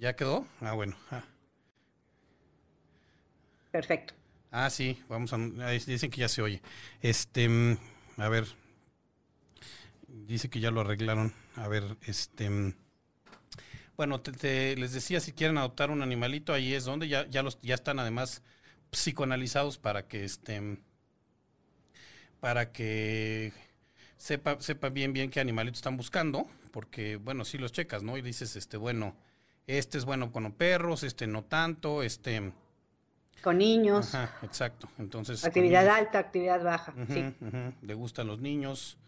¿Ya quedó? Ah, bueno. Ah. Perfecto. Ah, sí, vamos a. Dicen que ya se oye. Este, mm, a ver. Dice que ya lo arreglaron. A ver, este. Mm, bueno, te, les decía, si quieren adoptar un animalito, ahí es donde ya, ya, los, ya están además psicoanalizados para que este. Mm, para que sepa, sepa bien bien qué animalito están buscando, porque, bueno, si los checas, ¿no? Y dices, este, bueno, este es bueno con perros, este no tanto, este con niños. Ajá, exacto. Entonces. Actividad alta, actividad baja. sí. Le gustan los niños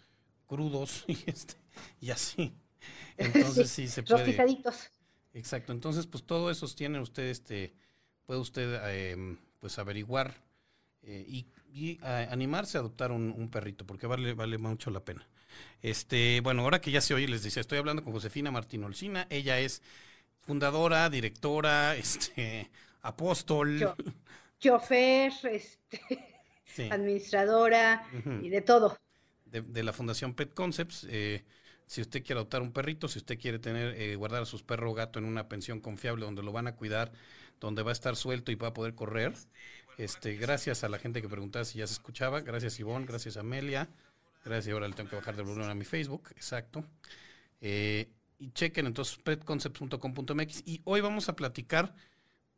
crudos y este y así. Entonces sí, se puede. Rostizaditos. Exacto. Entonces, pues todo eso tiene usted, este, puede usted, em, pues averiguar eh, y, animarse a adoptar un, perrito, porque vale, vale mucho la pena. Este, bueno, ahora que ya se oye, les decía, estoy hablando con Josefina Martín Olcina. Ella es fundadora, directora, este, apóstol. chofer, este, administradora y de todo. De, la Fundación Pet Concepts. Eh, si usted quiere adoptar un perrito, si usted quiere tener, eh, guardar a sus perros o gato en una pensión confiable donde lo van a cuidar, donde va a estar suelto y va a poder correr. Este, gracias a la gente que preguntaba si ya se escuchaba. Gracias Ivonne, gracias Amelia. Gracias, ahora le tengo que bajar de volumen a mi Facebook, exacto. Eh, y chequen entonces petconcepts.com.mx y hoy vamos a platicar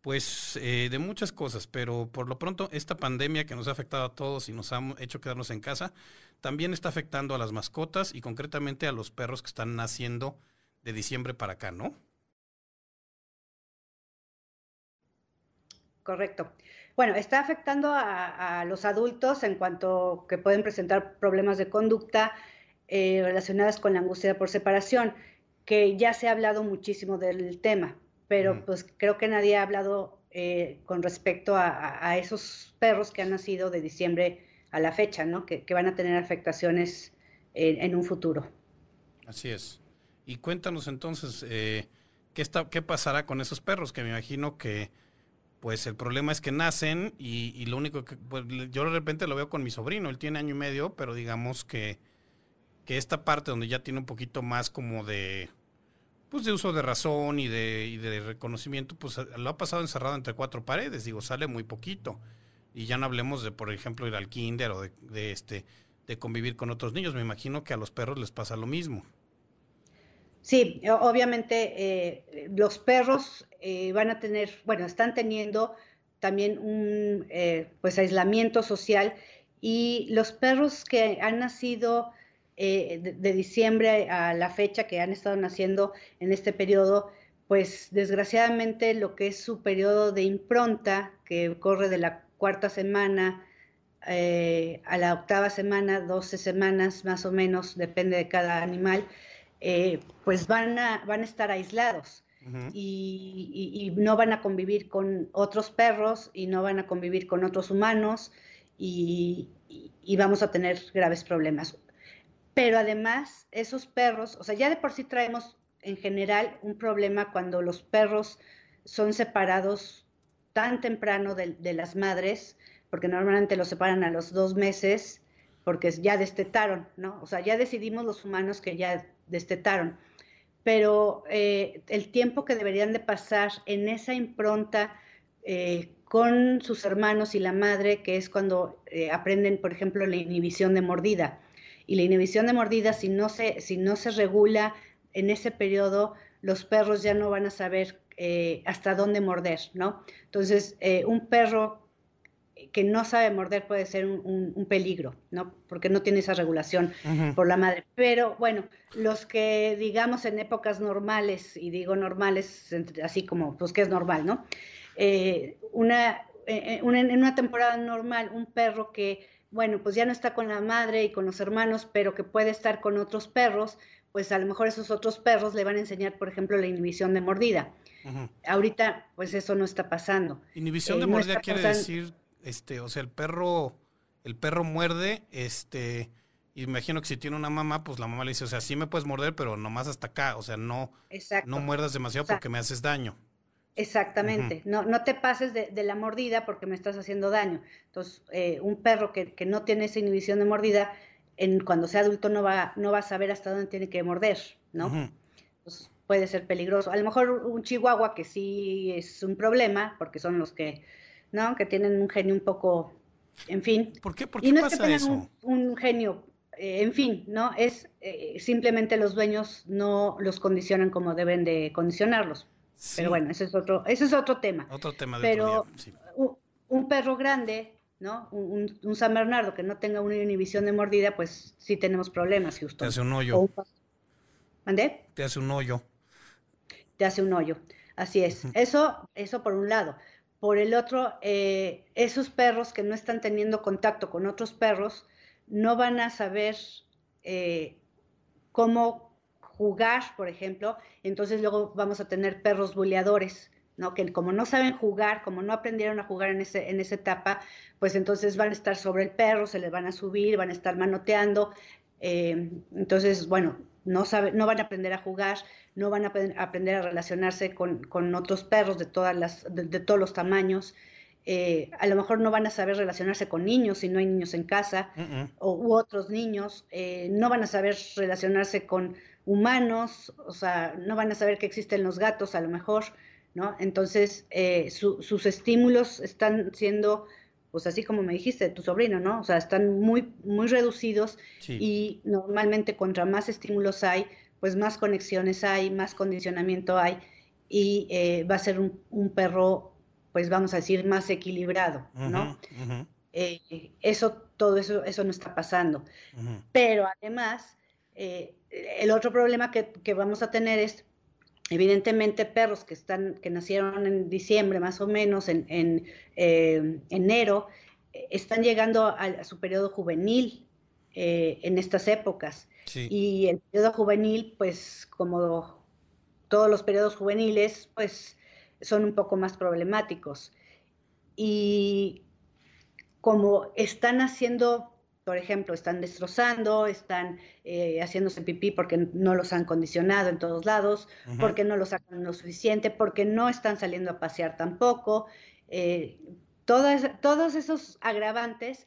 pues eh, de muchas cosas, pero por lo pronto esta pandemia que nos ha afectado a todos y nos ha hecho quedarnos en casa, también está afectando a las mascotas y concretamente a los perros que están naciendo de diciembre para acá, ¿no? Correcto. Bueno, está afectando a, los adultos en cuanto que pueden presentar problemas de conducta eh, relacionadas con la angustia por separación, que ya se ha hablado muchísimo del tema pero pues creo que nadie ha hablado eh, con respecto a, esos perros que han nacido de diciembre a la fecha, ¿no? Que, van a tener afectaciones en, un futuro. Así es. Y cuéntanos entonces, eh, ¿qué, está, ¿qué pasará con esos perros? Que me imagino que, pues el problema es que nacen y, lo único que, pues, yo de repente lo veo con mi sobrino, él tiene año y medio, pero digamos que, que esta parte donde ya tiene un poquito más como de pues de uso de razón y de, reconocimiento, pues lo ha pasado encerrado entre cuatro paredes, digo, sale muy poquito. Y ya no hablemos de, por ejemplo, ir al kinder o de, este, de convivir con otros niños. Me imagino que a los perros les pasa lo mismo. Sí, obviamente eh, los perros eh, van a tener, bueno, están teniendo también un eh, pues aislamiento social y los perros que han nacido eh, de, diciembre a la fecha que han estado naciendo en este periodo, pues desgraciadamente lo que es su periodo de impronta, que corre de la cuarta semana eh, a la octava semana, 12 semanas más o menos, depende de cada animal, eh, pues van a, van a estar aislados. y, no van a convivir con otros perros y no van a convivir con otros humanos y, y vamos a tener graves problemas pero además esos perros, o sea, ya de por sí traemos en general un problema cuando los perros son separados tan temprano de, las madres, porque normalmente los separan a los dos meses, porque ya destetaron, ¿no? O sea, ya decidimos los humanos que ya destetaron, pero eh, el tiempo que deberían de pasar en esa impronta eh, con sus hermanos y la madre, que es cuando eh, aprenden, por ejemplo, la inhibición de mordida y la inhibición de mordida, si no se, si no se regula en ese periodo, los perros ya no van a saber eh, hasta dónde morder, ¿no? Entonces, eh, un perro que no sabe morder puede ser un, peligro, ¿no? Porque no tiene esa regulación por la madre. Pero bueno, los que digamos en épocas normales, y digo normales, así como, pues que es normal, ¿no? Eh, una, en una temporada normal, un perro que bueno, pues ya no está con la madre y con los hermanos, pero que puede estar con otros perros, pues a lo mejor esos otros perros le van a enseñar, por ejemplo, la inhibición de mordida. Ahorita, pues eso no está pasando. Inhibición de eh, mordida quiere decir, este, o sea, el perro, el perro muerde, este, imagino que si tiene una mamá, pues la mamá le dice, o sea, sí me puedes morder, pero nomás hasta acá, o sea, no, no muerdas demasiado porque me haces daño. Exactamente, no, no te pases de, la mordida porque me estás haciendo daño. Entonces, eh, un perro que, que, no tiene esa inhibición de mordida, en, cuando sea adulto no va, no va a saber hasta dónde tiene que morder, ¿no? puede ser peligroso. A lo mejor un chihuahua que sí es un problema, porque son los que, ¿no? Que tienen un genio un poco, en fin. ¿Por qué, ¿Por qué y no pasa es que tengan Un, genio, eh, en fin, ¿no? Es eh, simplemente los dueños no los condicionan como deben de condicionarlos. Pero bueno, ese es otro, ese es otro tema. Otro tema de Pero otro día, un, un, perro grande, ¿no? Un, un, San Bernardo que no tenga una inhibición de mordida, pues sí tenemos problemas, justo. Te hace un hoyo. ¿Mandé? Te hace un hoyo te hace un hoyo. Así es. Eso, eso por un lado. Por el otro, eh, esos perros que no están teniendo contacto con otros perros no van a saber eh, cómo jugar, por ejemplo. Entonces luego vamos a tener perros buleadores, ¿no? Que como no saben jugar, como no aprendieron a jugar en, ese, en esa etapa, pues entonces van a estar sobre el perro, se les van a subir, van a estar manoteando. Eh, entonces, bueno, no, sabe, no van a aprender a jugar, no van a aprender a relacionarse con, otros perros de, todas las, de, todos los tamaños. Eh, a lo mejor no van a saber relacionarse con niños si no hay niños en casa o, u otros niños, eh, no van a saber relacionarse con humanos, o sea, no van a saber que existen los gatos a lo mejor, ¿no? Entonces, eh, sus estímulos están siendo, pues así como me dijiste, tu sobrino, ¿no? O sea, están muy, muy reducidos y normalmente contra más estímulos hay, pues más conexiones hay, más condicionamiento hay y eh, va a ser un, perro, pues vamos a decir, más equilibrado, ¿no? Eh, eso, todo eso, eso no está pasando. Pero además, eh, el otro problema que, vamos a tener es, evidentemente, perros que, están, que nacieron en diciembre más o menos, en, en enero, están llegando a, su periodo juvenil en estas épocas. Y el periodo juvenil, pues como todos los periodos juveniles, pues son un poco más problemáticos. Y como están haciendo, por ejemplo, están destrozando, están eh, haciéndose pipí porque no los han condicionado en todos lados, porque no los sacan lo suficiente, porque no están saliendo a pasear tampoco. Eh, todos esos agravantes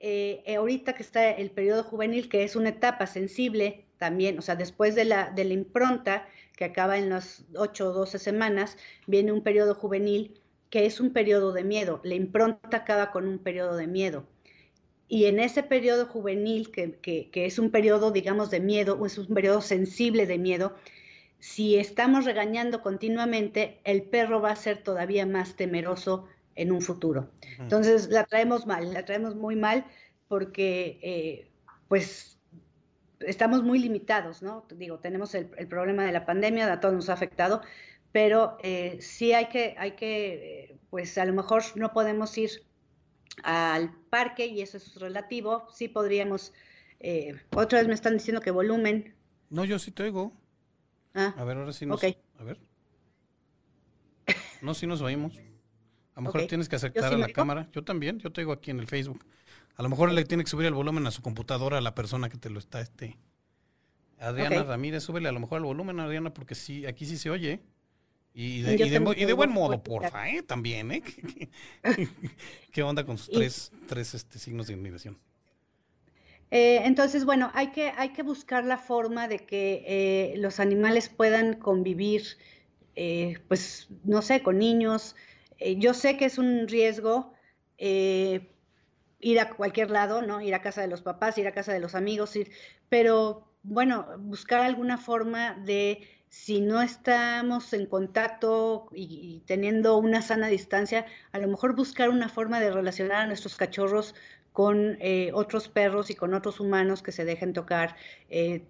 eh, eh, ahorita que está el periodo juvenil, que es una etapa sensible también, o sea, después de la, de la impronta, que acaba en las 8 o 12 semanas, viene un periodo juvenil que es un periodo de miedo. La impronta acaba con un periodo de miedo. Y en ese periodo juvenil, que, que, que es un periodo, digamos, de miedo, o es un periodo sensible de miedo, si estamos regañando continuamente, el perro va a ser todavía más temeroso en un futuro. Entonces la traemos mal, la traemos muy mal porque eh, pues estamos muy limitados, ¿no? Digo, tenemos el, problema de la pandemia, a todos nos ha afectado, pero eh, sí hay que, hay que, pues a lo mejor no podemos ir al parque y eso es relativo, sí podríamos, eh, otra vez me están diciendo que volumen. No, yo sí te oigo. Ah, a ver, ahora sí nos... A ver. No, sí nos oímos. A lo mejor tienes que acercar a la cámara. Yo también, yo te digo aquí en el Facebook. A lo mejor le tiene que subir el volumen a su computadora a la persona que te lo está, este. Adriana Ramírez, súbele a lo mejor el volumen, Adriana, porque sí, aquí sí se oye. Y de, y de, buen modo, porfa, ¿eh? También, ¿eh? ¿Qué onda con sus tres, tres este, signos de inhibición? Eh, entonces, bueno, hay que, hay que buscar la forma de que eh, los animales puedan convivir, eh, pues, no sé, con niños, eh, yo sé que es un riesgo ir a cualquier lado, ¿no? Ir a casa de los papás, ir a casa de los amigos, ir, pero bueno, buscar alguna forma de si no estamos en contacto y, teniendo una sana distancia, a lo mejor buscar una forma de relacionar a nuestros cachorros con eh, otros perros y con otros humanos que se dejen tocar.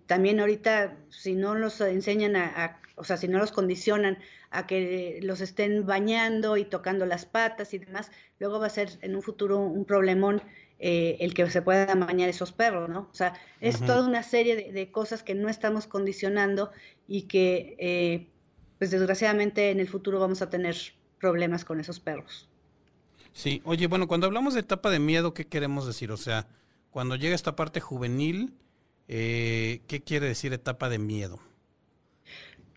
también ahorita, si no los enseñan a, o sea, si no los condicionan a que los estén bañando y tocando las patas y demás, luego va a ser en un futuro un problemón eh, el que se puedan bañar esos perros, ¿no? O sea, es toda una serie de, cosas que no estamos condicionando y que, eh, pues desgraciadamente en el futuro vamos a tener problemas con esos perros. Sí, oye, bueno, cuando hablamos de etapa de miedo, ¿qué queremos decir? O sea, cuando llega esta parte juvenil, eh, ¿qué quiere decir etapa de miedo?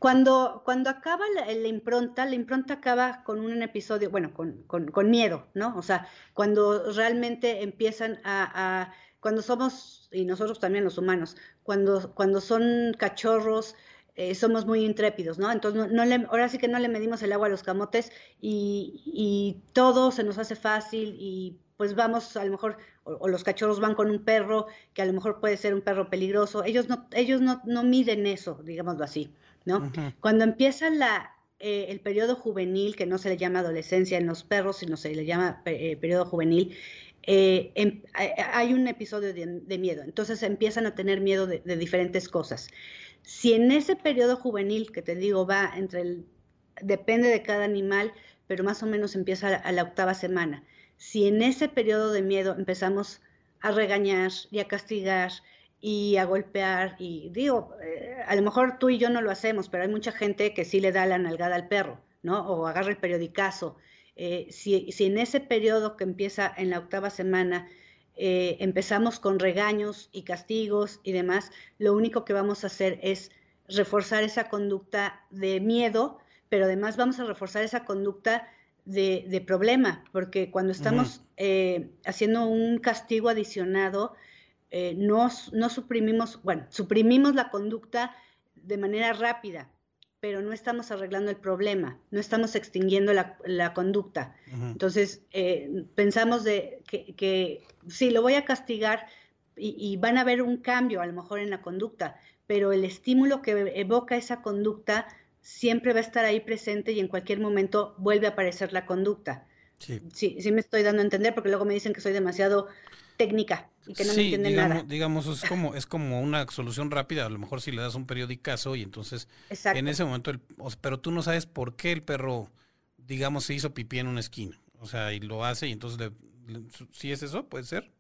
Cuando, cuando acaba la, impronta, la impronta acaba con un episodio, bueno, con, con, miedo, ¿no? O sea, cuando realmente empiezan a, cuando somos, y nosotros también los humanos, cuando, cuando son cachorros, eh, somos muy intrépidos, ¿no? Entonces, no, le, ahora sí que no le medimos el agua a los camotes y, y, todo se nos hace fácil y pues vamos, a lo mejor, o, los cachorros van con un perro que a lo mejor puede ser un perro peligroso. Ellos no, ellos no, no miden eso, digámoslo así, ¿no? Cuando empieza la, eh, el periodo juvenil, que no se le llama adolescencia en los perros, sino se le llama eh, periodo juvenil, em, hay un episodio de, miedo. Entonces empiezan a tener miedo de, de diferentes cosas. Si en ese periodo juvenil, que te digo, va entre el, depende de cada animal, pero más o menos empieza a la octava semana. Si en ese periodo de miedo empezamos a regañar y a castigar y a golpear, y digo, eh, a lo mejor tú y yo no lo hacemos, pero hay mucha gente que sí le da la nalgada al perro, ¿no? O agarra el periodicazo. Eh, si, si, en ese periodo que empieza en la octava semana eh, empezamos con regaños y castigos y demás, lo único que vamos a hacer es reforzar esa conducta de miedo, pero además vamos a reforzar esa conducta de, problema, porque cuando estamos eh, haciendo un castigo adicionado, eh, no, no suprimimos, bueno, suprimimos la conducta de manera rápida, pero no estamos arreglando el problema, no estamos extinguiendo la, conducta. Entonces, eh, pensamos de que, que, sí, lo voy a castigar y, van a ver un cambio a lo mejor en la conducta, pero el estímulo que evoca esa conducta siempre va a estar ahí presente y en cualquier momento vuelve a aparecer la conducta. Sí. sí, sí me estoy dando a entender porque luego me dicen que soy demasiado técnica y que no me entienden digamos, nada. Digamos, es como, es como una solución rápida, a lo mejor si le das un periodicazo y entonces en ese momento, el, pero tú no sabes por qué el perro, digamos, se hizo pipí en una esquina, o sea, y lo hace y entonces, si es eso? ¿Puede ser?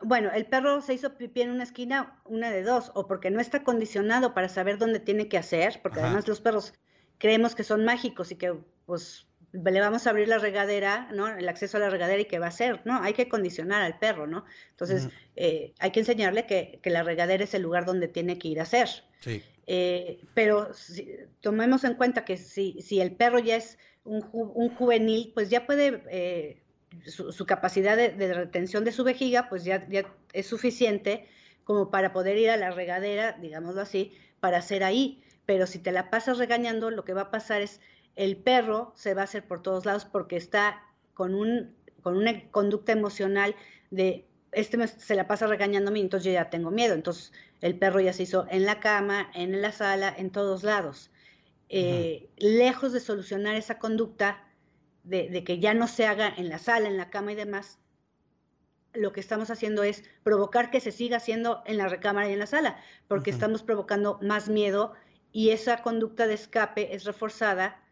Bueno, el perro se hizo pipí en una esquina, una de dos, o porque no está condicionado para saber dónde tiene que hacer, porque además los perros creemos que son mágicos y que pues le vamos a abrir la regadera, ¿no? El acceso a la regadera y qué va a hacer, ¿no? Hay que condicionar al perro, ¿no? Entonces, eh, hay que enseñarle que, la regadera es el lugar donde tiene que ir a hacer. Sí. Eh, pero tomemos en cuenta que si, si el perro ya es un, juvenil, pues ya puede, eh, su, capacidad de, retención de su vejiga, pues ya, ya es suficiente como para poder ir a la regadera, digámoslo así, para hacer ahí. Pero si te la pasas regañando, lo que va a pasar es el perro se va a hacer por todos lados porque está con, un, con una conducta emocional de, este se la pasa regañándome, entonces yo ya tengo miedo. Entonces el perro ya se hizo en la cama, en la sala, en todos lados. Eh, lejos de solucionar esa conducta de, que ya no se haga en la sala, en la cama y demás, lo que estamos haciendo es provocar que se siga haciendo en la recámara y en la sala, porque estamos provocando más miedo y esa conducta de escape es reforzada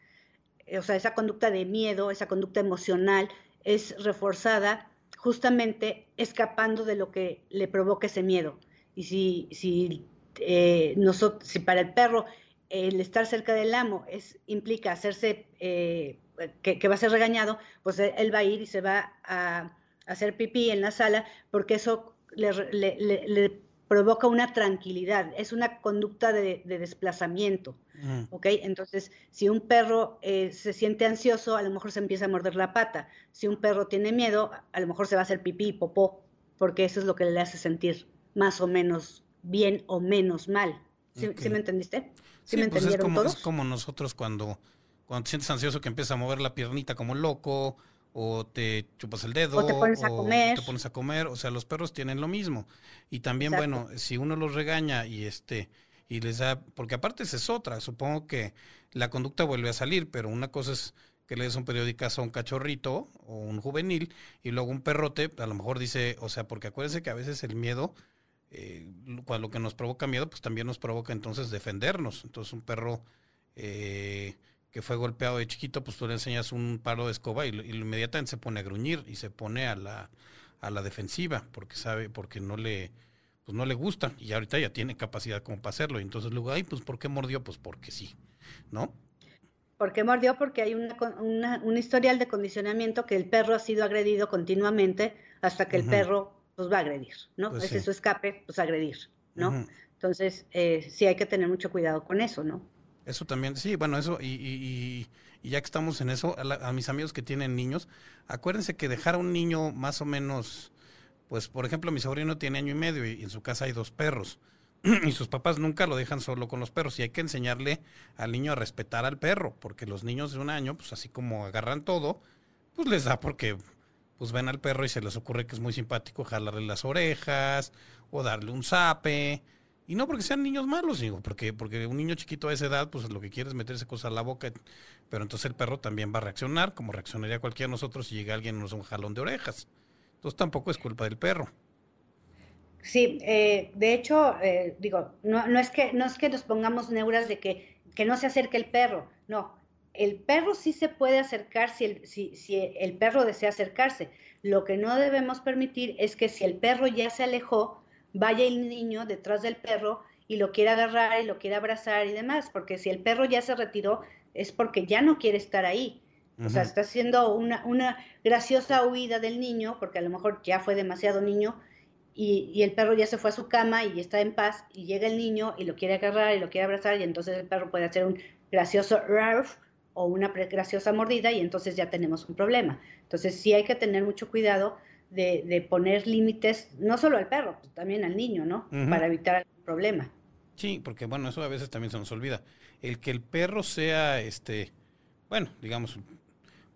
o sea, esa conducta de miedo, esa conducta emocional es reforzada justamente escapando de lo que le provoca ese miedo. Y si, si, eh, nosotros, si para el perro el estar cerca del amo es, implica hacerse, eh, que, va a ser regañado, pues él va a ir y se va a, hacer pipí en la sala porque eso le, le provoca una tranquilidad, es una conducta de, desplazamiento, ¿ok? Entonces, si un perro eh, se siente ansioso, a lo mejor se empieza a morder la pata. Si un perro tiene miedo, a lo mejor se va a hacer pipí y popó, porque eso es lo que le hace sentir más o menos bien o menos mal. ¿Sí, me entendiste? ¿Sí, me pues entendieron es como, Es como nosotros cuando, cuando te sientes ansioso que empieza a mover la piernita como loco, o te chupas el dedo, o te pones a comer. Te pones a comer, o sea, los perros tienen lo mismo. Y también, bueno, si uno los regaña y este y les da, porque aparte esa es otra, supongo que la conducta vuelve a salir, pero una cosa es que le des un periódicazo a un cachorrito o un juvenil y luego un perrote, a lo mejor dice, o sea, porque acuérdense que a veces el miedo, eh, cuando lo que nos provoca miedo, pues también nos provoca entonces defendernos. Entonces un perro eh, que fue golpeado de chiquito, pues tú le enseñas un palo de escoba y, inmediatamente se pone a gruñir y se pone a la, a la defensiva porque sabe, porque no le, pues no le gusta y ahorita ya tiene capacidad como para hacerlo. Y entonces luego, ay, pues ¿por qué mordió? Pues porque sí, ¿no? ¿Por qué mordió? Porque hay una, un historial de condicionamiento que el perro ha sido agredido continuamente hasta que el perro pues va a agredir, ¿no? Pues es su escape, pues agredir, ¿no? Entonces, eh, sí hay que tener mucho cuidado con eso, ¿no? Eso también, sí, bueno, eso, y, y, y ya que estamos en eso, a, mis amigos que tienen niños, acuérdense que dejar a un niño más o menos, pues por ejemplo, mi sobrino tiene año y medio y, en su casa hay dos perros. y sus papás nunca lo dejan solo con los perros y hay que enseñarle al niño a respetar al perro, porque los niños de un año, pues así como agarran todo, pues les da porque pues ven al perro y se les ocurre que es muy simpático jalarle las orejas o darle un zape. Y no porque sean niños malos, digo, porque, porque un niño chiquito a esa edad, pues lo que quiere es meterse cosas a la boca, pero entonces el perro también va a reaccionar, como reaccionaría cualquiera de nosotros si llega alguien y nos un jalón de orejas. Entonces tampoco es culpa del perro. Sí, eh, de hecho, eh, digo, no, no, es que, no es que nos pongamos neuras de que, que no se acerque el perro, no. El perro sí se puede acercar si el, si, si el perro desea acercarse. Lo que no debemos permitir es que si el perro ya se alejó, vaya el niño detrás del perro y lo quiera agarrar y lo quiera abrazar y demás, porque si el perro ya se retiró es porque ya no quiere estar ahí. O sea, está haciendo una, una graciosa huida del niño, porque a lo mejor ya fue demasiado niño y, el perro ya se fue a su cama y está en paz y llega el niño y lo quiere agarrar y lo quiere abrazar y entonces el perro puede hacer un gracioso rarf o una graciosa mordida y entonces ya tenemos un problema. Entonces sí hay que tener mucho cuidado de, poner límites, no solo al perro, pues, también al niño, ¿no? Para evitar el problema. Sí, porque bueno, eso a veces también se nos olvida. El que el perro sea, este, bueno, digamos,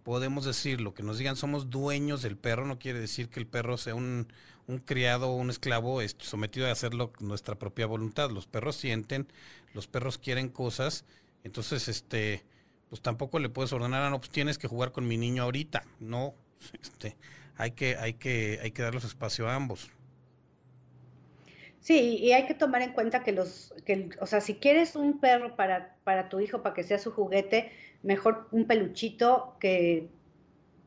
podemos decir lo que nos digan somos dueños del perro, no quiere decir que el perro sea un, un criado o un esclavo sometido a hacerlo nuestra propia voluntad. Los perros sienten, los perros quieren cosas, entonces este pues tampoco le puedes ordenar, a ah, no, pues tienes que jugar con mi niño ahorita. No, este, hay que, hay que, hay que darles espacio a ambos. Sí, y hay que tomar en cuenta que los, que, o sea, si quieres un perro para, para tu hijo, para que sea su juguete, mejor un peluchito que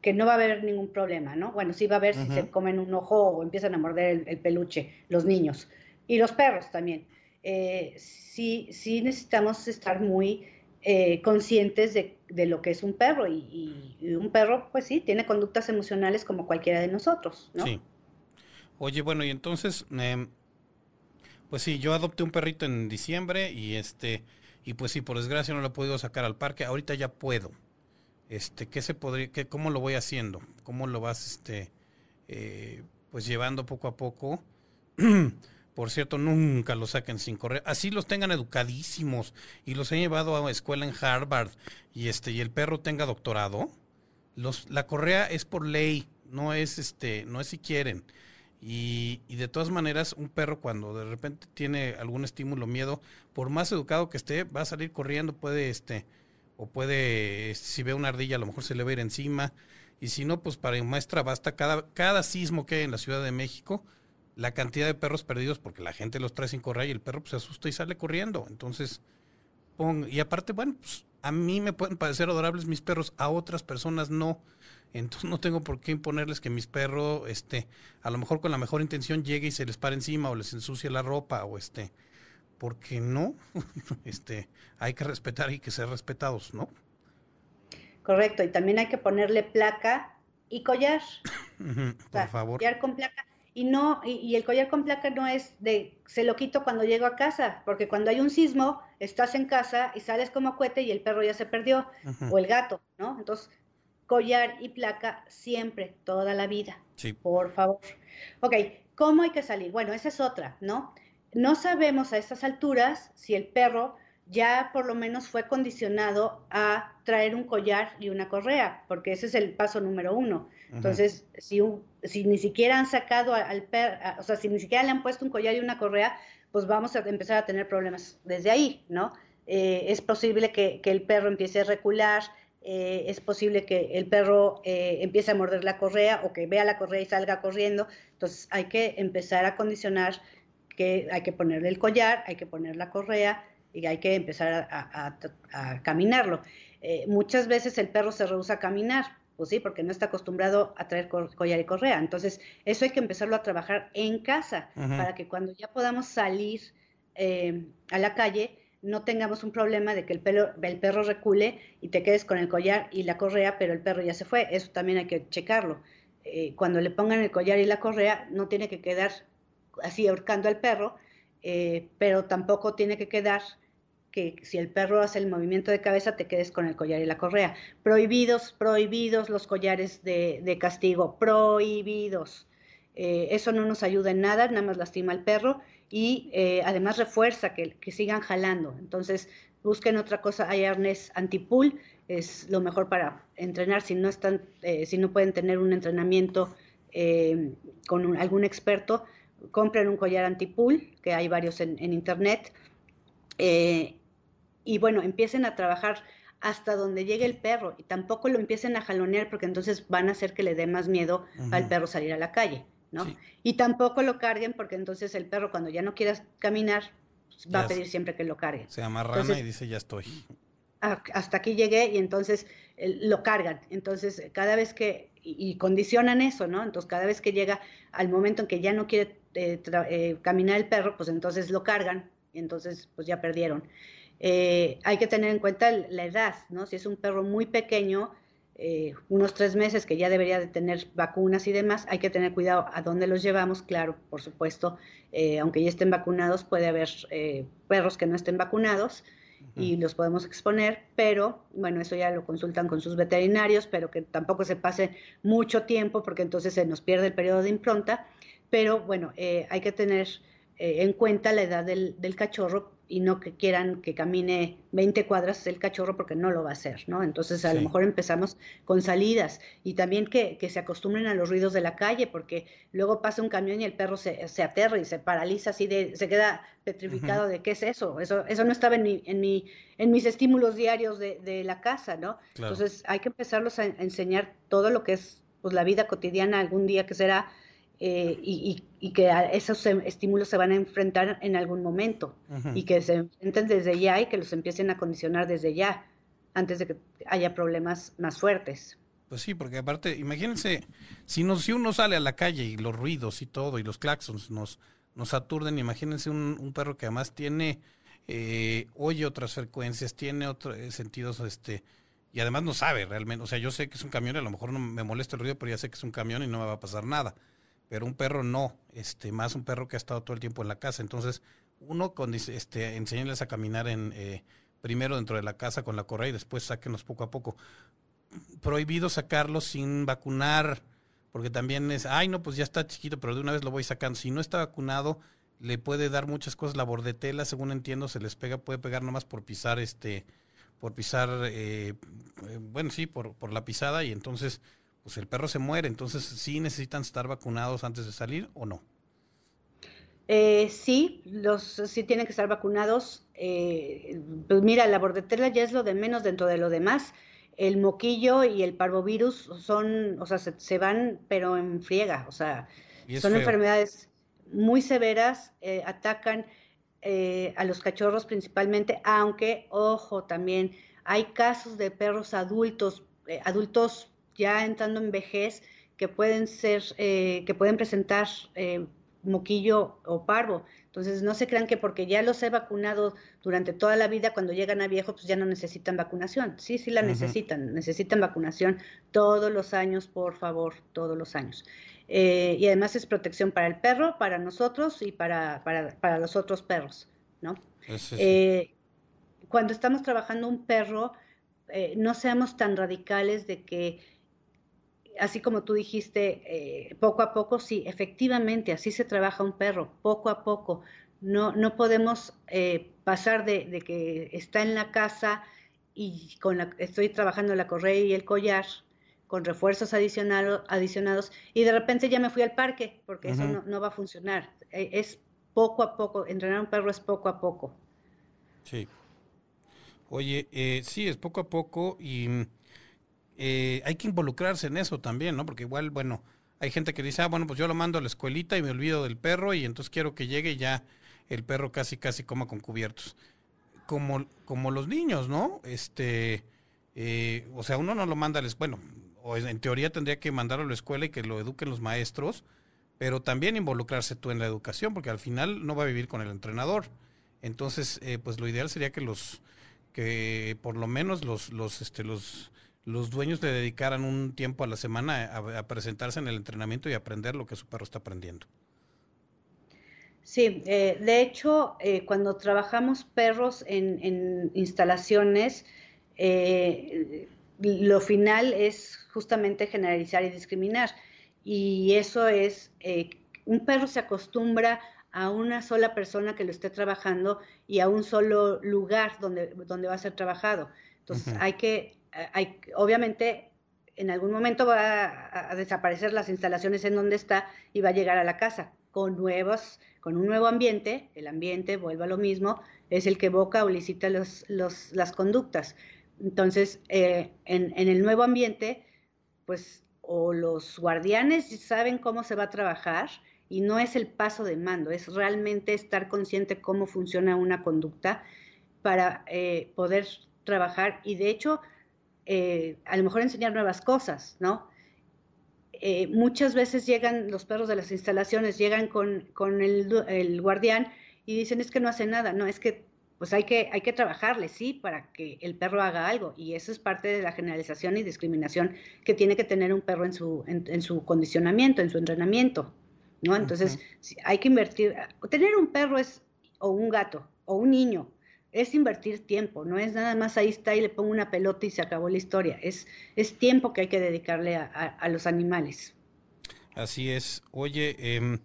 que no va a haber ningún problema, ¿no? Bueno, sí va a haber si se comen un ojo o empiezan a morder el, peluche, los niños y los perros también. Eh, sí, sí necesitamos estar muy eh, conscientes de, lo que es un perro y, un perro, pues sí, tiene conductas emocionales como cualquiera de nosotros, ¿no? Sí. Oye, bueno, y entonces, em, pues sí, yo adopté un perrito en diciembre y este, y pues sí, por desgracia no lo he podido sacar al parque, ahorita ya puedo este, ¿qué se podría, qué, cómo lo voy haciendo? ¿Cómo lo vas, este, eh, pues llevando poco a poco? Por cierto, nunca los saquen sin correr. Así los tengan educadísimos y los he llevado a escuela en Harvard y este y el perro tenga doctorado. Los, la correa es por ley, no es este, no es si quieren. Y, y, de todas maneras, un perro cuando de repente tiene algún estímulo, miedo, por más educado que esté, va a salir corriendo, puede este, o puede, si ve una ardilla, a lo mejor se le va a ir encima. Y si no, pues para maestra basta cada, cada sismo que hay en la Ciudad de México, la cantidad de perros perdidos, porque la gente los trae sin correr y el perro pues, se asusta y sale corriendo. Entonces, pon, y aparte, bueno, pues a mí me pueden parecer adorables mis perros, a otras personas no. Entonces no tengo por qué imponerles que mis perros, este, a lo mejor con la mejor intención llegue y se les para encima o les ensucie la ropa o este, porque no, este, hay que respetar y que ser respetados, ¿no? Correcto, y también hay que ponerle placa y collar. Por favor. Collar con placa. Y no, y, el collar con placa no es de se lo quito cuando llego a casa, porque cuando hay un sismo, estás en casa y sales como cohete y el perro ya se perdió, o el gato, ¿no? Entonces, collar y placa siempre, toda la vida. Sí. Por favor. Ok, ¿cómo hay que salir? Bueno, esa es otra, ¿no? no sabemos a estas alturas si el perro ya por lo menos fue condicionado a traer un collar y una correa, porque ese es el paso número uno. Entonces, si, si ni siquiera han sacado al perro, o sea, si ni siquiera le han puesto un collar y una correa, pues vamos a empezar a tener problemas desde ahí, ¿no? Eh, es posible que, el perro empiece a recular, eh, es posible que el perro eh, empiece a morder la correa o que vea la correa y salga corriendo. Entonces, hay que empezar a condicionar que hay que ponerle el collar, hay que poner la correa y hay que empezar a, caminarlo. Eh, muchas veces el perro se rehúsa a caminar, pues sí, porque no está acostumbrado a traer collar y correa. Entonces, eso hay que empezarlo a trabajar en casa para que cuando ya podamos salir eh, a la calle, no tengamos un problema de que el, el perro recule y te quedes con el collar y la correa, pero el perro ya se fue. Eso también hay que checarlo. Eh, cuando le pongan el collar y la correa, no tiene que quedar así ahorcando al perro, eh, pero tampoco tiene que quedar que si el perro hace el movimiento de cabeza te quedes con el collar y la correa. Prohibidos, prohibidos los collares de, castigo, prohibidos. eso no nos ayuda en nada, nada más lastima al perro y además refuerza que, sigan jalando. Entonces, busquen otra cosa, hay arnés antipull, es lo mejor para entrenar si no, están, si no pueden tener un entrenamiento con algún experto, compren un collar antipull, que hay varios en, internet, eh, y bueno, empiecen a trabajar hasta donde llegue el perro y tampoco lo empiecen a jalonear porque entonces van a hacer que le dé más miedo al perro salir a la calle, ¿no? Y tampoco lo carguen porque entonces el perro cuando ya no quiera caminar pues, va a pedir siempre que lo cargue. Se amarrana y dice ya estoy. Hasta aquí llegué y entonces lo cargan. Entonces cada vez que, y, condicionan eso, ¿no? Entonces cada vez que llega al momento en que ya no quiere eh, eh, caminar el perro, pues entonces lo cargan y entonces pues ya perdieron. Eh, hay que tener en cuenta la edad, ¿no? Si es un perro muy pequeño, unos tres meses que ya debería de tener vacunas y demás, hay que tener cuidado a dónde los llevamos, claro, por supuesto, aunque ya estén vacunados, puede haber perros que no estén vacunados y los podemos exponer, pero bueno, eso ya lo consultan con sus veterinarios, pero que tampoco se pase mucho tiempo porque entonces se nos pierde el periodo de impronta pero bueno, eh, hay que tener eh, en cuenta la edad del, cachorro y no que quieran que camine 20 cuadras el cachorro porque no lo va a hacer, ¿no? Entonces a lo mejor empezamos con salidas y también que, se acostumbren a los ruidos de la calle porque luego pasa un camión y el perro se, aterra y se paraliza así de, se queda petrificado de qué es eso, eso, eso no estaba en mi, en mi, en mis estímulos diarios de, la casa, ¿no? Entonces hay que empezarlos a, enseñar todo lo que es pues la vida cotidiana. Algún día que será eh, y, que esos em, estímulos se van a enfrentar en algún momento. Y que se enfrenten desde ya y que los empiecen a condicionar desde ya, antes de que haya problemas más fuertes. Pues sí, porque aparte, imagínense, si, nos, si uno sale a la calle y los ruidos y todo y los claxons nos, nos aturden, imagínense un, perro que además tiene, eh, oye otras frecuencias, tiene otros eh, sentidos, este, y además no sabe realmente, o sea, yo sé que es un camión, a lo mejor no me molesta el ruido, pero ya sé que es un camión y no me va a pasar nada pero un perro no, este, más un perro que ha estado todo el tiempo en la casa. Entonces, uno con este, enseñarles a caminar en eh, primero dentro de la casa con la correa y después sáquenos poco a poco. Prohibido sacarlos sin vacunar, porque también es, ay no, pues ya está chiquito, pero de una vez lo voy sacando. Si no está vacunado, le puede dar muchas cosas. La bordetela, según entiendo, se les pega, puede pegar nomás por pisar, este, por pisar, eh, eh, bueno, sí, por, por la pisada y entonces pues el perro se muere. Entonces, ¿sí necesitan estar vacunados antes de salir o no? Eh, sí, los sí tienen que estar vacunados. Eh, pues mira, la bordetela ya es lo de menos dentro de lo demás. El moquillo y el parvovirus son, o sea, se, van, pero en friega. O sea, son enfermedades muy severas, eh, atacan a los cachorros principalmente, aunque, ojo, también hay casos de perros adultos, adultos ya entrando en vejez que pueden ser, eh, que pueden presentar eh, moquillo o parvo. Entonces, no se crean que porque ya los he vacunado durante toda la vida, cuando llegan a viejo, pues ya no necesitan vacunación. Sí, sí la necesitan, necesitan vacunación todos los años, por favor, todos los años. Eh, y además es protección para el perro, para nosotros y para, para, los otros perros, ¿no? cuando estamos trabajando un perro, no seamos tan radicales de que así como tú dijiste, eh, poco a poco, sí, efectivamente, así se trabaja un perro, poco a poco. No, no podemos eh, pasar de, que está en la casa y con la, estoy trabajando la correa y el collar con refuerzos adicionados y de repente ya me fui al parque, porque eso no, va a funcionar. E, es poco a poco, entrenar un perro es poco a poco. Sí. Oye, eh, sí, es poco a poco y eh, hay que involucrarse en eso también, ¿no? Porque igual, bueno, hay gente que dice, ah, bueno, pues yo lo mando a la escuelita y me olvido del perro y entonces quiero que llegue y ya el perro casi, casi coma con cubiertos. Como, como los niños, ¿no? Este, eh, o sea, uno no lo manda a la escuela, bueno, o en teoría tendría que mandarlo a la escuela y que lo eduquen los maestros, pero también involucrarse tú en la educación, porque al final no va a vivir con el entrenador. Entonces, eh, pues lo ideal sería que los, que por lo menos los, los, este, los los dueños le dedicaran un tiempo a la semana a, presentarse en el entrenamiento y aprender lo que su perro está aprendiendo. Sí, eh, de hecho, eh, cuando trabajamos perros en, instalaciones, eh, lo final es justamente generalizar y discriminar. y eso es, un perro se acostumbra a una sola persona que lo esté trabajando y a un solo lugar donde, donde va a ser trabajado. Entonces, hay que, hay, obviamente, en algún momento va a, desaparecer las instalaciones en donde está y va a llegar a la casa con nuevos, con un nuevo ambiente, el ambiente, vuelve a lo mismo, es el que evoca o licita los, los, las conductas. Entonces, eh, en, en, el nuevo ambiente, pues o los guardianes saben cómo se va a trabajar y no es el paso de mando, es realmente estar consciente cómo funciona una conducta para eh, poder trabajar y de hecho eh, a lo mejor enseñar nuevas cosas, ¿no? Eh, muchas veces llegan los perros de las instalaciones, llegan con, con el, el, guardián y dicen es que no hace nada, no, es que pues hay que, hay que trabajarle, sí, para que el perro haga algo. Y eso es parte de la generalización y discriminación que tiene que tener un perro en su, en su condicionamiento, en su entrenamiento. ¿no? Entonces, hay que invertir, tener un perro es, o un gato, o un niño, es invertir tiempo, no es nada más ahí está y le pongo una pelota y se acabó la historia, es, es tiempo que hay que dedicarle a, los animales. Así es. Oye, em,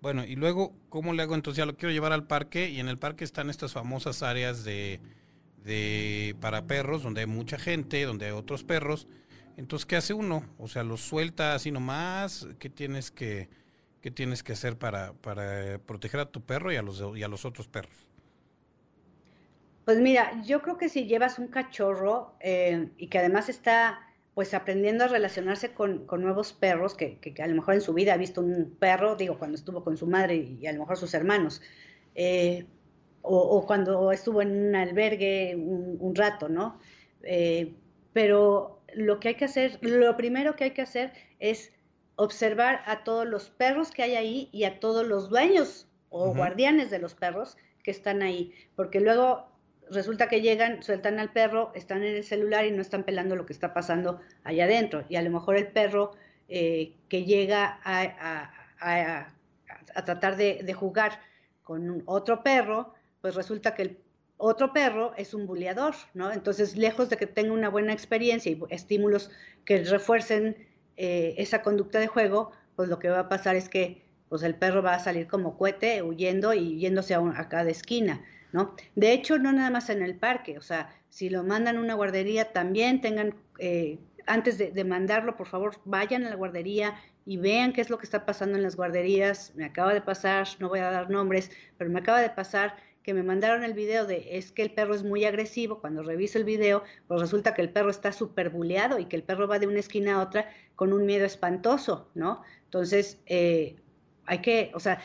bueno, y luego, ¿cómo le hago? Entonces ya lo quiero llevar al parque y en el parque están estas famosas áreas de, de para perros, donde hay mucha gente, donde hay otros perros. Entonces, ¿qué hace uno? O sea, los suelta así nomás, ¿qué tienes que ¿Qué tienes que hacer para, para proteger a tu perro y a, los, y a los otros perros? Pues mira, yo creo que si llevas un cachorro eh, y que además está pues aprendiendo a relacionarse con, con nuevos perros, que, que, a lo mejor en su vida ha visto un perro, digo, cuando estuvo con su madre y, a lo mejor sus hermanos, eh, o, cuando estuvo en un albergue un, rato, ¿no? Eh, pero lo que hay que hacer, lo primero que hay que hacer es observar a todos los perros que hay ahí y a todos los dueños o guardianes de los perros que están ahí, porque luego resulta que llegan, sueltan al perro, están en el celular y no están pelando lo que está pasando allá adentro. Y a lo mejor el perro eh, que llega a, tratar de, jugar con otro perro, pues resulta que el otro perro es un buleador, ¿no? Entonces, lejos de que tenga una buena experiencia y estímulos que refuercen eh, esa conducta de juego, pues lo que va a pasar es que pues el perro va a salir como cohete huyendo y yéndose a, cada esquina, ¿no? De hecho, no nada más en el parque, o sea, si lo mandan a una guardería, también tengan, eh, antes de, mandarlo, por favor, vayan a la guardería y vean qué es lo que está pasando en las guarderías. Me acaba de pasar, no voy a dar nombres, pero me acaba de pasar que me mandaron el video de es que el perro es muy agresivo, cuando reviso el video, pues resulta que el perro está súper buleado y que el perro va de una esquina a otra con un miedo espantoso, ¿no? Entonces, eh, hay que, o sea,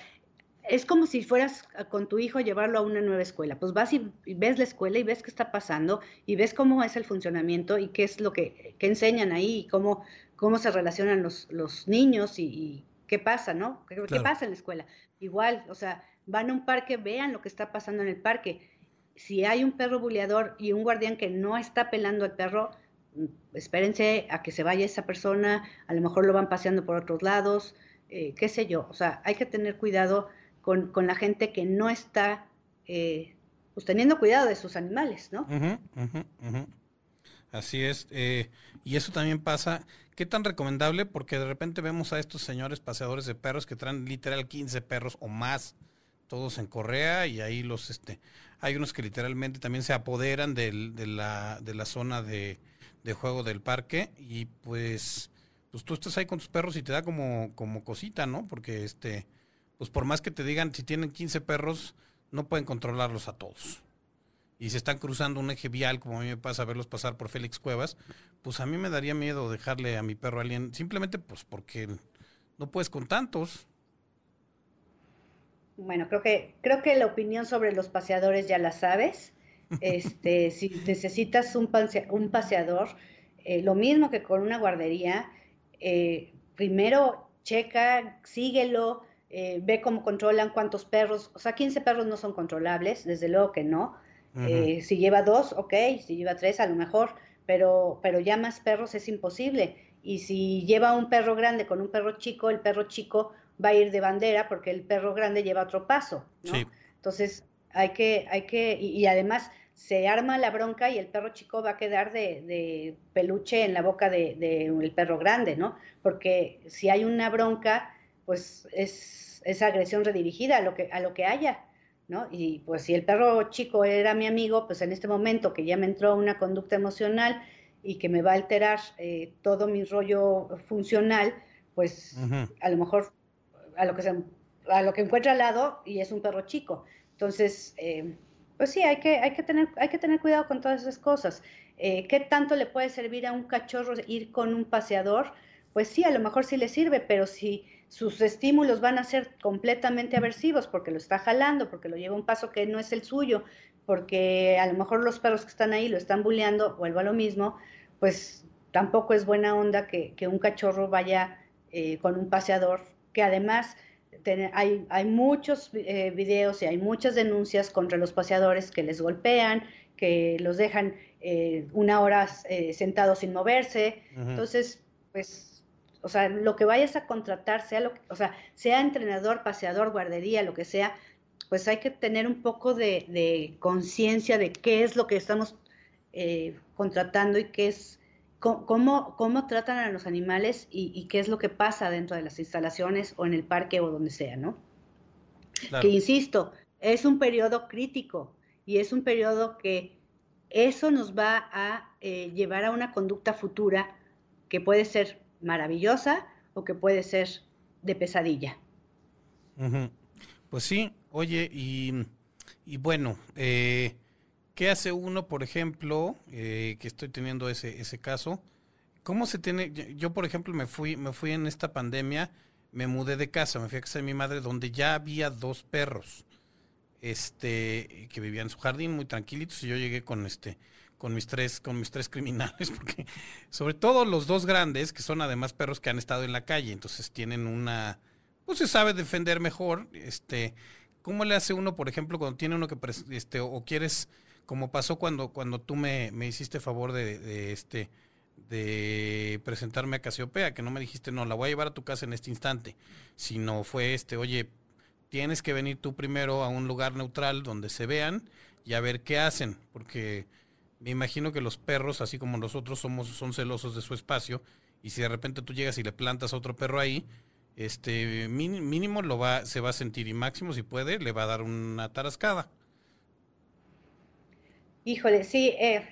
es como si fueras con tu hijo a llevarlo a una nueva escuela. Pues vas y, ves la escuela y ves qué está pasando y ves cómo es el funcionamiento y qué es lo que, enseñan ahí y cómo, cómo se relacionan los, los niños y, qué pasa, ¿no? ¿Qué, ¿Qué, pasa en la escuela? Igual, o sea, van a un parque, vean lo que está pasando en el parque. Si hay un perro buleador y un guardián que no está pelando al perro, mm, espérense a que se vaya esa persona, a lo mejor lo van paseando por otros lados, eh, qué sé yo. O sea, hay que tener cuidado con, la gente que no está eh, pues teniendo cuidado de sus animales, ¿no? Así es. Eh, y eso también pasa. ¿Qué tan recomendable? Porque de repente vemos a estos señores paseadores de perros que traen literal 15 perros o más todos en Correa y ahí los, este, hay unos que literalmente también se apoderan de, la, de la zona de, juego del parque y pues, pues tú estás ahí con tus perros y te da como, como cosita, ¿no? Porque este, pues por más que te digan si tienen 15 perros, no pueden controlarlos a todos. Y si están cruzando un eje vial, como a mí me pasa verlos pasar por Félix Cuevas, pues a mí me daría miedo dejarle a mi perro a alguien, simplemente pues porque no puedes con tantos bueno, creo que, creo que la opinión sobre los paseadores ya la sabes. Este, si necesitas un, un paseador, eh, lo mismo que con una guardería, eh, primero checa, síguelo, eh, ve cómo controlan cuántos perros, o sea, 15 perros no son controlables, desde luego que no. si lleva dos, ok, si lleva tres, a lo mejor, pero, pero ya más perros es imposible. Y si lleva un perro grande con un perro chico, el perro chico va a ir de bandera porque el perro grande lleva otro paso, ¿no? Entonces, hay que, hay que, y, además, se arma la bronca y el perro chico va a quedar de, peluche en la boca del de, perro grande, ¿no? Porque si hay una bronca, pues es, es agresión redirigida a lo que, a lo que haya. ¿No? Y pues si el perro chico era mi amigo, pues en este momento que ya me entró una conducta emocional y que me va a alterar eh, todo mi rollo funcional, pues a lo mejor a lo que se, a lo que encuentra al lado y es un perro chico. Entonces, eh, pues sí, hay que, hay, que tener, hay que tener cuidado con todas esas cosas. Eh, ¿Qué tanto le puede servir a un cachorro ir con un paseador? Pues sí, a lo mejor sí le sirve, pero si sus estímulos van a ser completamente aversivos porque lo está jalando, porque lo lleva un paso que no es el suyo, porque a lo mejor los perros que están ahí lo están bulleando, vuelvo a lo mismo, pues tampoco es buena onda que, un cachorro vaya eh, con un paseador, que además hay, hay, muchos eh, videos y hay muchas denuncias contra los paseadores que les golpean, que los dejan eh, una hora eh, sentados sin moverse. Entonces, pues, o sea, lo que vayas a contratar, sea lo que, o sea, sea entrenador, paseador, guardería, lo que sea, pues hay que tener un poco de, de conciencia de qué es lo que estamos contratando y qué es cómo, cómo tratan a los animales y, qué es lo que pasa dentro de las instalaciones o en el parque o donde sea, ¿no? Que insisto, es un periodo crítico y es un periodo que eso nos va a eh, llevar a una conducta futura que puede ser maravillosa o que puede ser de pesadilla. Pues sí, oye, y, y bueno, eh, ¿Qué hace uno, por ejemplo, eh, que estoy teniendo ese, ese caso? ¿Cómo se tiene? Yo, por ejemplo, me fui, me fui en esta pandemia, me mudé de casa, me fui a casa de mi madre, donde ya había dos perros, este, que vivían en su jardín muy tranquilitos, y yo llegué con este, con mis tres, con mis tres criminales, porque sobre todo los dos grandes, que son además perros que han estado en la calle, entonces tienen una, pues se sabe defender mejor, este, ¿cómo le hace uno, por ejemplo, cuando tiene uno que, este, o quieres como pasó cuando, cuando tú me, hiciste favor de, este de presentarme a Casiopea, que no me dijiste, no, la voy a llevar a tu casa en este instante, sino fue este, oye, tienes que venir tú primero a un lugar neutral donde se vean y a ver qué hacen, porque me imagino que los perros, así como nosotros, somos, son celosos de su espacio, y si de repente tú llegas y le plantas a otro perro ahí, este mínimo lo va, se va a sentir y máximo si puede, le va a dar una tarascada. Híjole, sí, eh,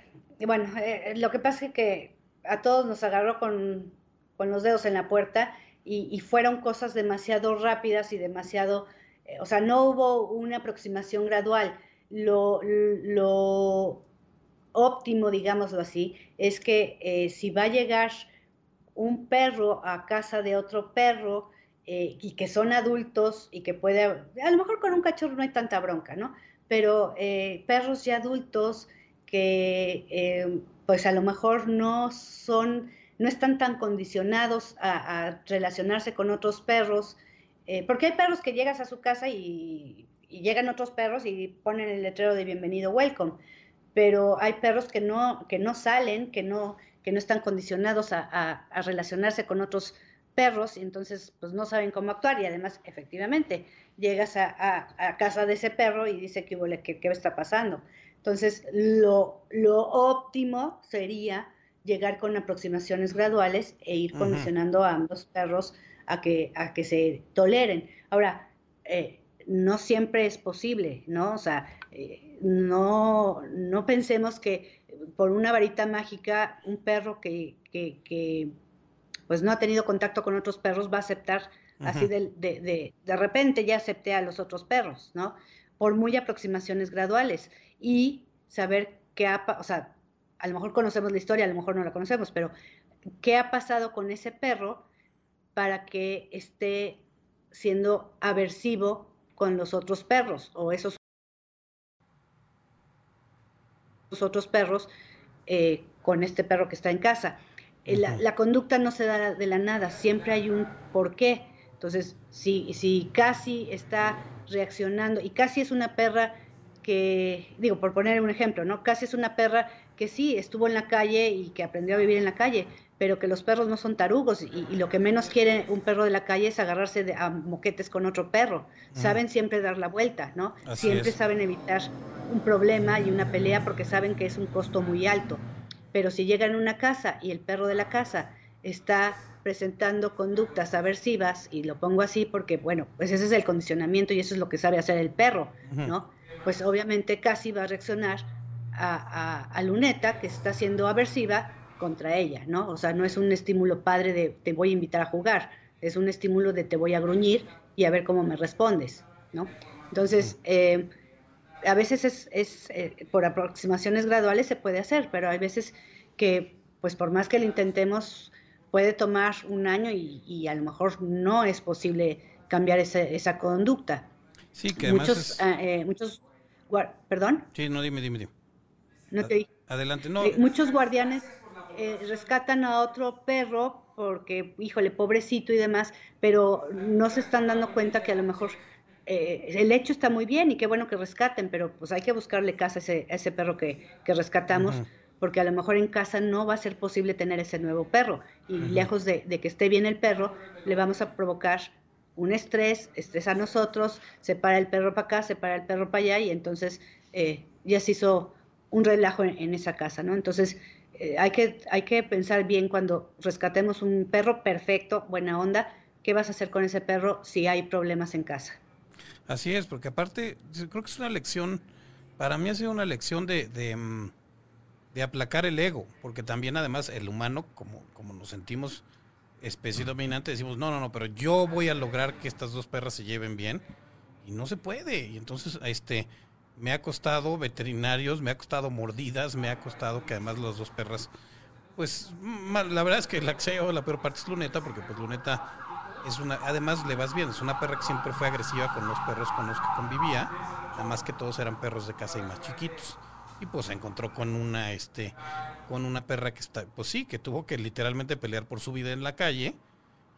bueno, eh, lo que pasa es que a todos nos agarró con, los dedos en la puerta y, fueron cosas demasiado rápidas y demasiado, eh, o sea, no hubo una aproximación gradual. Lo, lo óptimo, digámoslo así, es que si va a llegar un perro a casa de otro perro y que son adultos y que puede, a lo mejor con un cachorro no hay tanta bronca, ¿no? pero eh, perros ya adultos que eh, pues a lo mejor no son, no están tan condicionados a, relacionarse con otros perros, eh, porque hay perros que llegas a su casa y, llegan otros perros y ponen el letrero de bienvenido, welcome, pero hay perros que no, que no salen, que no, que no están condicionados a, a relacionarse con otros perros y entonces pues no saben cómo actuar y además efectivamente llegas a, casa de ese perro y dice que qué, qué está pasando. Entonces, lo, óptimo sería llegar con aproximaciones graduales e ir condicionando a ambos perros a que, a que se toleren. Ahora, eh, no siempre es posible, ¿no? O sea, eh, no, no pensemos que por una varita mágica un perro que, que, que, pues no ha tenido contacto con otros perros va a aceptar Así de, de, de, repente ya acepté a los otros perros, ¿no? Por muy aproximaciones graduales y saber qué ha, o sea, a lo mejor conocemos la historia, a lo mejor no la conocemos, pero qué ha pasado con ese perro para que esté siendo aversivo con los otros perros o esos otros perros eh, con este perro que está en casa. La, la, conducta no se da de la nada, siempre hay un porqué. Entonces, si, si casi está reaccionando, y casi es una perra que, digo, por poner un ejemplo, ¿no? Casi es una perra que sí estuvo en la calle y que aprendió a vivir en la calle, pero que los perros no son tarugos y, lo que menos quiere un perro de la calle es agarrarse de, a moquetes con otro perro. Saben siempre dar la vuelta, ¿no? siempre saben evitar un problema y una pelea porque saben que es un costo muy alto. Pero si llegan a una casa y el perro de la casa está presentando conductas aversivas, y lo pongo así porque, bueno, pues ese es el condicionamiento y eso es lo que sabe hacer el perro, ¿no? Pues obviamente casi va a reaccionar a, a, a Luneta, que está siendo aversiva, contra ella, ¿no? O sea, no es un estímulo padre de te voy a invitar a jugar, es un estímulo de te voy a gruñir y a ver cómo me respondes, ¿no? Entonces, eh, a veces es, es eh, por aproximaciones graduales se puede hacer, pero hay veces que, pues por más que lo intentemos, puede tomar un año y, a lo mejor no es posible cambiar esa conducta. Sí, que muchos, además eh, muchos, perdón. Sí, no dime, dime, dime. No te Adelante, no. muchos guardianes eh, rescatan a otro perro porque, híjole, pobrecito y demás, pero no se están dando cuenta que a lo mejor eh, el hecho está muy bien y qué bueno que rescaten, pero pues hay que buscarle casa a ese, ese perro que, que rescatamos. porque a lo mejor en casa no va a ser posible tener ese nuevo perro y lejos de, que esté bien el perro, le vamos a provocar un estrés, estrés a nosotros, se para el perro para acá, se para el perro para allá y entonces eh, ya se hizo un relajo en, esa casa, ¿no? Entonces, eh, hay, que, hay que pensar bien cuando rescatemos un perro perfecto, buena onda, ¿qué vas a hacer con ese perro si hay problemas en casa? Así es, porque aparte, creo que es una lección, para mí ha sido una lección de, de, mm, aplacar el ego, porque también además el humano, como, como nos sentimos especie dominante, decimos, no, no, no, pero yo voy a lograr que estas dos perras se lleven bien, y no se puede, y entonces, este, me ha costado veterinarios, me ha costado mordidas, me ha costado que además las dos perras, pues la verdad es que la que la peor parte es Luneta, porque pues Luneta es una, además le vas bien, es una perra que siempre fue agresiva con los perros con los que convivía, además que todos eran perros de casa y más chiquitos. Y pues se encontró con una, este, con una perra que está, pues sí, que tuvo que literalmente pelear por su vida en la calle,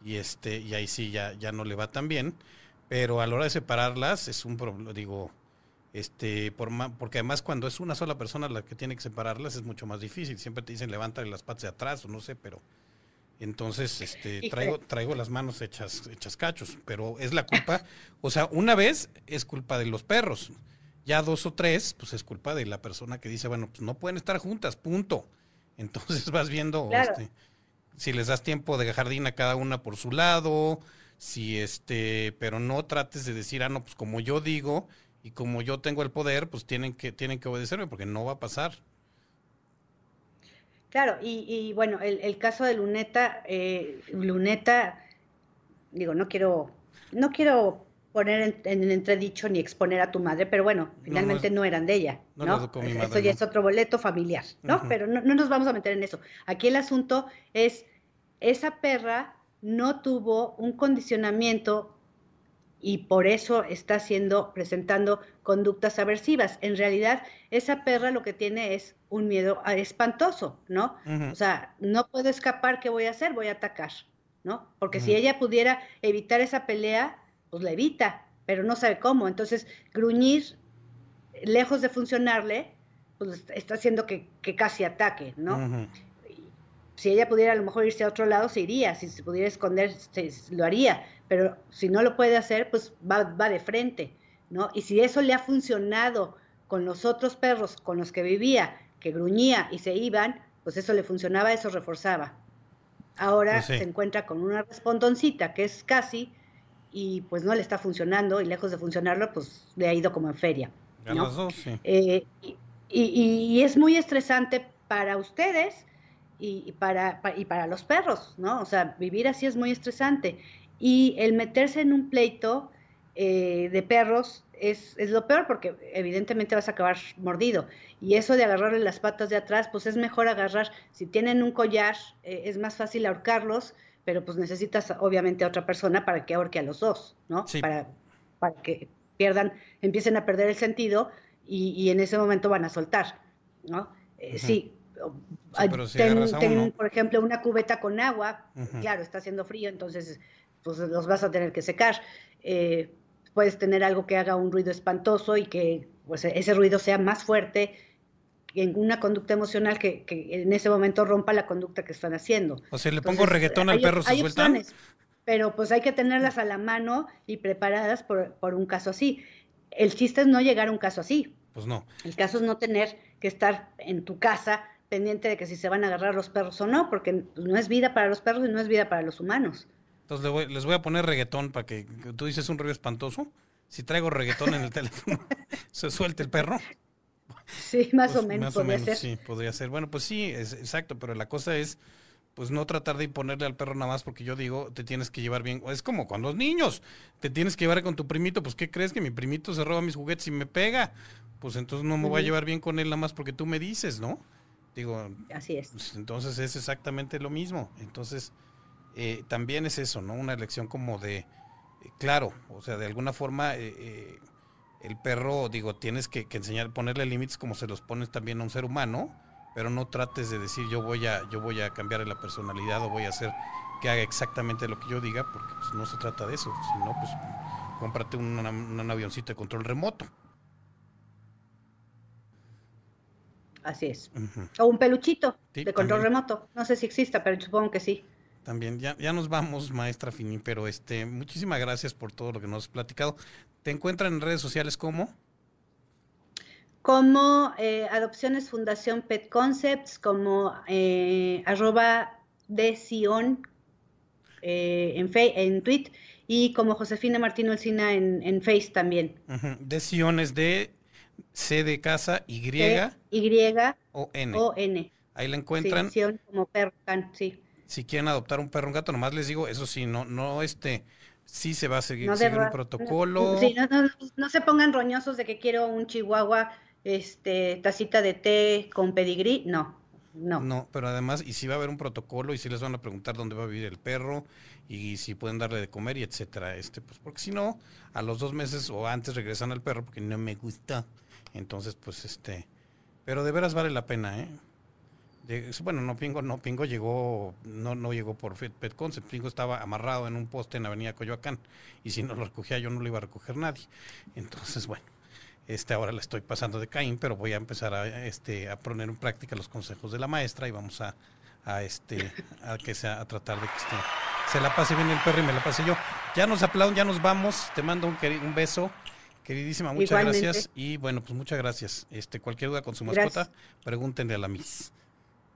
y este, y ahí sí ya, ya no le va tan bien. Pero a la hora de separarlas es un problema, digo, este, por porque además cuando es una sola persona la que tiene que separarlas es mucho más difícil. Siempre te dicen levántale las patas de atrás o no sé, pero entonces este, traigo, traigo las manos hechas, hechas cachos, pero es la culpa, o sea, una vez es culpa de los perros, ya dos o tres, pues es culpa de la persona que dice, bueno, pues no pueden estar juntas, punto. Entonces vas viendo este, si les das tiempo de jardín a cada una por su lado, si este, pero no trates de decir, ah, no, pues como yo digo, y como yo tengo el poder, pues tienen que, tienen que obedecerme porque no va a pasar. Claro, y, bueno, el, caso de Luneta, eh, Luneta, digo, no quiero, no quiero poner en, el entredicho ni exponer a tu madre, pero bueno, finalmente no, eran de ella, ¿no? eso ya es otro boleto familiar, ¿no? Pero no, no nos vamos a meter en eso. Aquí el asunto es, esa perra no tuvo un condicionamiento y por eso está haciendo, presentando conductas aversivas. En realidad, esa perra lo que tiene es un miedo espantoso, ¿no? O sea, no puedo escapar, ¿qué voy a hacer? Voy a atacar, ¿no? Porque si ella pudiera evitar esa pelea, pues la evita, pero no sabe cómo. Entonces, gruñir, lejos de funcionarle, pues está haciendo que, casi ataque, ¿no? Si ella pudiera a lo mejor irse a otro lado, se iría. Si se pudiera esconder, se, lo haría pero si no lo puede hacer, pues va, de frente, ¿no? Y si eso le ha funcionado con los otros perros con los que vivía, que gruñía y se iban, pues eso le funcionaba, eso reforzaba. Ahora pues se encuentra con una respondoncita que es casi y pues no le está funcionando y lejos de funcionarlo, pues le ha ido como en feria. Eh, y, es muy estresante para ustedes y, para, y para los perros, ¿no? O sea, vivir así es muy estresante y el meterse en un pleito eh, de perros es, es, lo peor porque evidentemente vas a acabar mordido. Y eso de agarrarle las patas de atrás, pues es mejor agarrar, si tienen un collar, eh, es más fácil ahorcarlos, pero pues necesitas obviamente a otra persona para que ahorque a los dos, ¿no? Para, para que pierdan, empiecen a perder el sentido y, en ese momento van a soltar, ¿no? Eh, sí, ten, por ejemplo, una cubeta con agua, claro, está haciendo frío, entonces pues los vas a tener que secar. Eh, puedes tener algo que haga un ruido espantoso y que pues, ese ruido sea más fuerte en una conducta emocional que, en ese momento rompa la conducta que están haciendo. O sea, le pongo reggaetón al perro, ¿se suelta? pero pues hay que tenerlas a la mano y preparadas por, por un caso así. El chiste es no llegar a un caso así. Pues no. El caso es no tener que estar en tu casa pendiente de que si se van a agarrar los perros o no, porque no es vida para los perros y no es vida para los humanos. Entonces les voy, a poner reggaetón para que tú dices un ruido espantoso. Si traigo reggaetón en el teléfono, ¿se suelte el perro? Sí, más pues, o menos. podría ser. Sí, podría ser. Bueno, pues sí, es, exacto, pero la cosa es pues no tratar de imponerle al perro nada más porque yo digo, te tienes que llevar bien. Es como con los niños, te tienes que llevar con tu primito, pues ¿qué crees? Que mi primito se roba mis juguetes y me pega. Pues entonces no me voy a llevar bien con él nada más porque tú me dices, ¿no? Digo, así es. Pues, entonces es exactamente lo mismo. Entonces, eh, también es eso, ¿no? Una elección como de, eh, claro, o sea, de alguna forma eh, el perro, digo, tienes que, enseñar, ponerle límites como se los pones también a un ser humano, pero no trates de decir yo voy a, yo voy a cambiar la personalidad o voy a hacer que haga exactamente lo que yo diga, porque pues, no se trata de eso, sino pues cómprate un, un avioncito de control remoto. Así es. O un peluchito de control remoto. No sé si exista, pero supongo que sí. También, ya, ya nos vamos, maestra Fini, pero este, muchísimas gracias por todo lo que nos has platicado. ¿Te encuentran en redes sociales como? Como eh, Adopciones Fundación Pet Concepts, como eh, arroba de Sion eh, en, en Twitter y como Josefina Martino Elcina en, en Face también. De Sion es de C de casa Y. y o N. O N. Ahí la encuentran. Sí, como perro, sí si quieren adoptar un perro un gato, nomás les digo, eso sí, no, no este, sí se va a seguir, un protocolo. No, se pongan roñosos de que quiero un chihuahua, este, tacita de té con pedigrí, no. No. No, pero además, y si va a haber un protocolo, y si les van a preguntar dónde va a vivir el perro, y si pueden darle de comer, y etcétera. Este, pues porque si no, a los dos meses o antes regresan al perro porque no me gusta. Entonces, pues este, pero de veras vale la pena, ¿eh? bueno, no Pingo, no Pingo llegó, no, no llegó por Pet Concept, Pingo estaba amarrado en un poste en Avenida Coyoacán y si no lo recogía yo no lo iba a recoger nadie. Entonces, bueno, este ahora le estoy pasando de Caín, pero voy a empezar a este a poner en práctica los consejos de la maestra y vamos a, este a que sea a tratar de que este, se la pase bien el perro y me la pase yo. Ya nos aplauden, ya nos vamos. Te mando un, un beso. Queridísima, muchas gracias. Y bueno, pues muchas gracias. Este, cualquier duda con su mascota, pregúntenle a la Miss.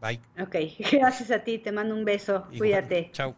Bye. Ok, gracias a ti, te mando un beso, cuídate. Chao.